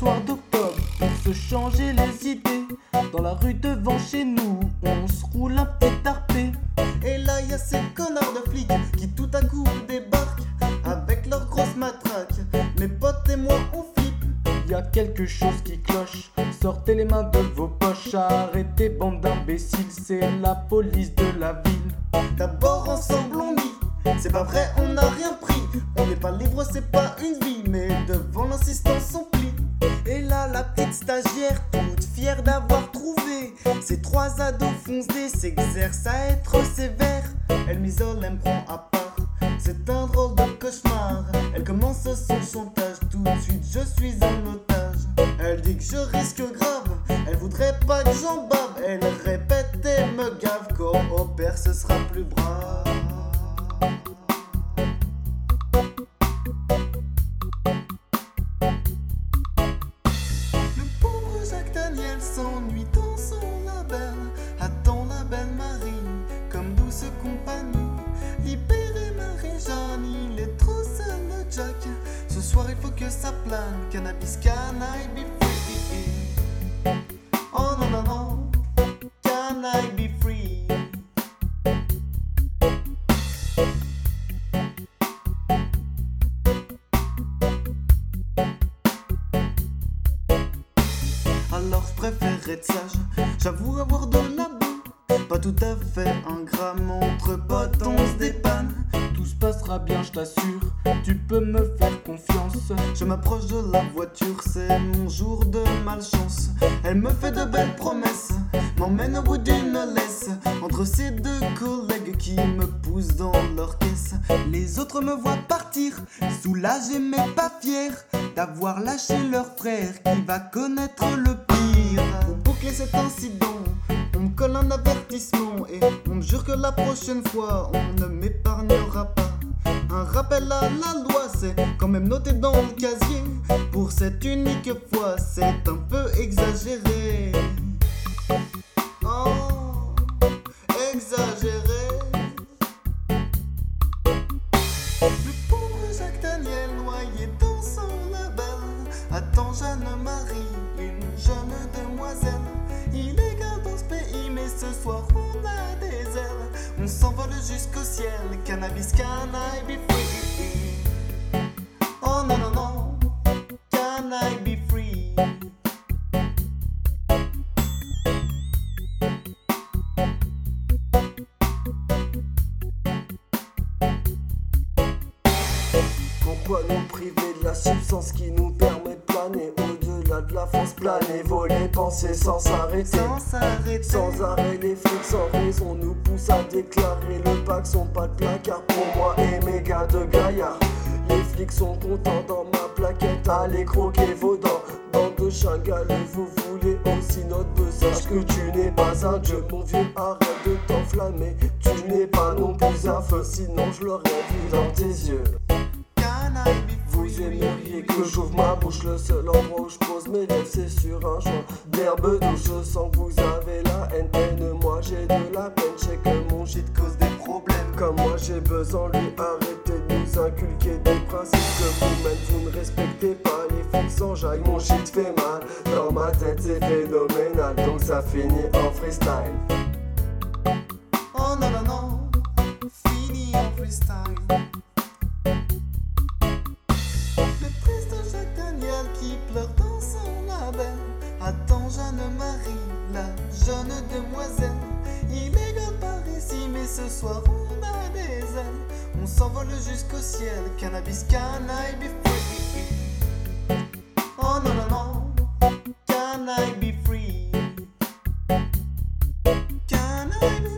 soir d'octobre pour se changer les idées. Dans la rue devant chez nous, on se roule un petit tarpé. Et là y a ces connards de flics qui tout à coup débarquent avec leurs grosses matraques. Mes potes et moi on flippe. Y a quelque chose qui cloche. Sortez les mains de vos poches, arrêtez bande d'imbéciles, c'est la police de la ville. D'abord ensemble on nie. C'est pas vrai, on n'a rien pris. On n'est pas libre, c'est pas une vie. Mais devant l'insistance, on stagiaire, toute fière d'avoir trouvé. Ces trois ados foncés s'exercent à être sévères. Elle m'isole, elle me prend à part. C'est un drôle de cauchemar. Elle commence son chantage. Tout de suite, je suis un otage. Elle dit que je risque grave. Elle voudrait pas que j'en bave. Elle répète et me gave. Quand au père, ce sera plus brave. Que ça plane. Cannabis, can I be free? Oh non non non, can I be free? Alors je préfère être sage, j'avoue avoir de la boue. Pas tout à fait un gramme entre potes, on se dépanne. Tout se passera bien, je t'assure, tu peux me faire confiance. Je m'approche de la voiture, c'est mon jour de malchance. Elle me fait de belles promesses, m'emmène au bout d'une laisse. Entre ces deux collègues qui me poussent dans leur caisse. Les autres me voient partir, soulagés mais pas fiers d'avoir lâché leur frère qui va connaître le pire. Pour boucler cet incident, on me colle un avertissement et on me jure que la prochaine fois on ne m'épargnera pas. Un rappel à la loi, c'est quand même noté dans le casier. Pour cette unique fois, c'est un peu exagéré. Oh, exagéré. Le pauvre Jacques Daniel noyé dans son label attend Jeanne-Marie, une jeune demoiselle. Illégale dans ce pays, mais ce soir S'envole jusqu'au ciel, cannabis, can I be free? Oh non non non, can I be free? Pourquoi nous priver de la substance qui nous permet de planer? De la France planer, voler, penser sans s'arrêter Sans s'arrêter. Sans arrêt, les flics sans raison nous poussent à déclarer le pack sont pas de placard pour moi et mes gars de gaillard. Les flics sont contents dans ma plaquette, allez croquer vos dents. Bande de chagaleux, vous voulez aussi notre buzz. Sache que tu n'es pas un dieu, mon vieux, arrête de t'enflammer. Tu n'es pas non plus un feu, sinon je l'aurais vu dans tes yeux. Free? aimeriez que j'ouvre ma bouche, le seul endroit où je pose mes lèvres, c'est sur un champ d'herbe douce. Je sens que vous avez la haine, haine, moi j'ai de la peine. Je sais que mon shit cause des problèmes. Comme moi j'ai besoin, lui, arrêtez de nous inculquer des principes que vous-même vous ne respectez pas. Les flics s'enjaillent, mon shit fait mal. Dans ma tête c'est phénoménal, donc ça finit en freestyle. Oh non non non, fini en freestyle. Jeune demoiselle. Illégale par ici, mais ce soir on a des ailes. On s'envole jusqu'au ciel, cannabis, can I be free? Oh non non non, can I be free? Can I be